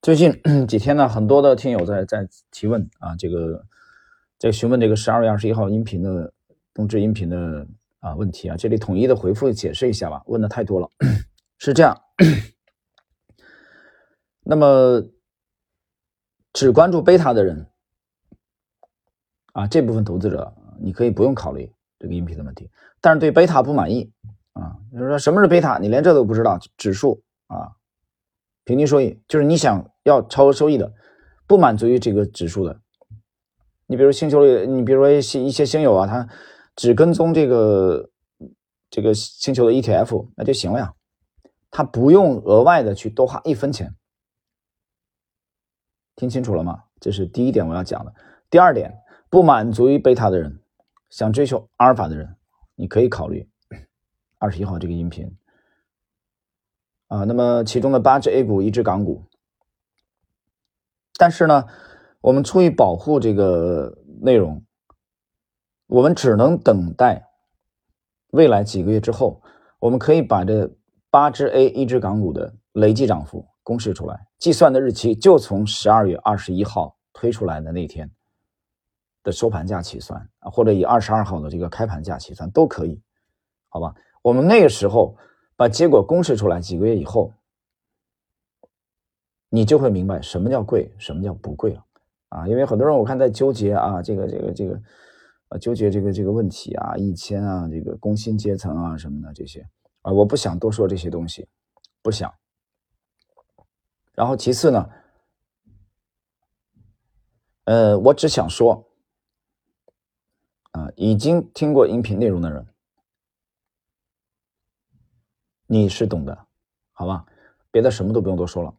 最近 几天呢，很多的听友在在提问啊，这个在询问这个十二月二十一号音频的冬至音频的啊问题啊，这里统一的回复解释一下吧，问的太多了，是这样。那么只关注贝塔的人啊，这部分投资者你可以不用考虑这个音频的问题，但是对贝塔不满意啊，就是说什么是贝塔，你连这都不知道，指数啊。平均收益就是你想要超额收益的，不满足于这个指数的。你比如星球里，你比如说一些一些星友啊，他只跟踪这个这个星球的 ETF，那就行了呀，他不用额外的去多花一分钱。听清楚了吗？这是第一点我要讲的。第二点，不满足于贝塔的人，想追求阿尔法的人，你可以考虑 二十一号这个音频。啊，那么其中的八只 A 股，一只港股，但是呢，我们出于保护这个内容，我们只能等待未来几个月之后，我们可以把这八只 A 一只港股的累计涨幅公示出来，计算的日期就从十二月二十一号推出来的那天的收盘价起算，或者以二十二号的这个开盘价起算都可以，好吧？我们那个时候。把结果公示出来，几个月以后，你就会明白什么叫贵，什么叫不贵了啊！因为很多人我看在纠结啊，这个这个这个，啊，纠结这个这个问题啊，一千啊，这个工薪阶层啊什么的这些啊，我不想多说这些东西，不想。然后其次呢，呃，我只想说，啊，已经听过音频内容的人。你是懂的，好吧？别的什么都不用多说了。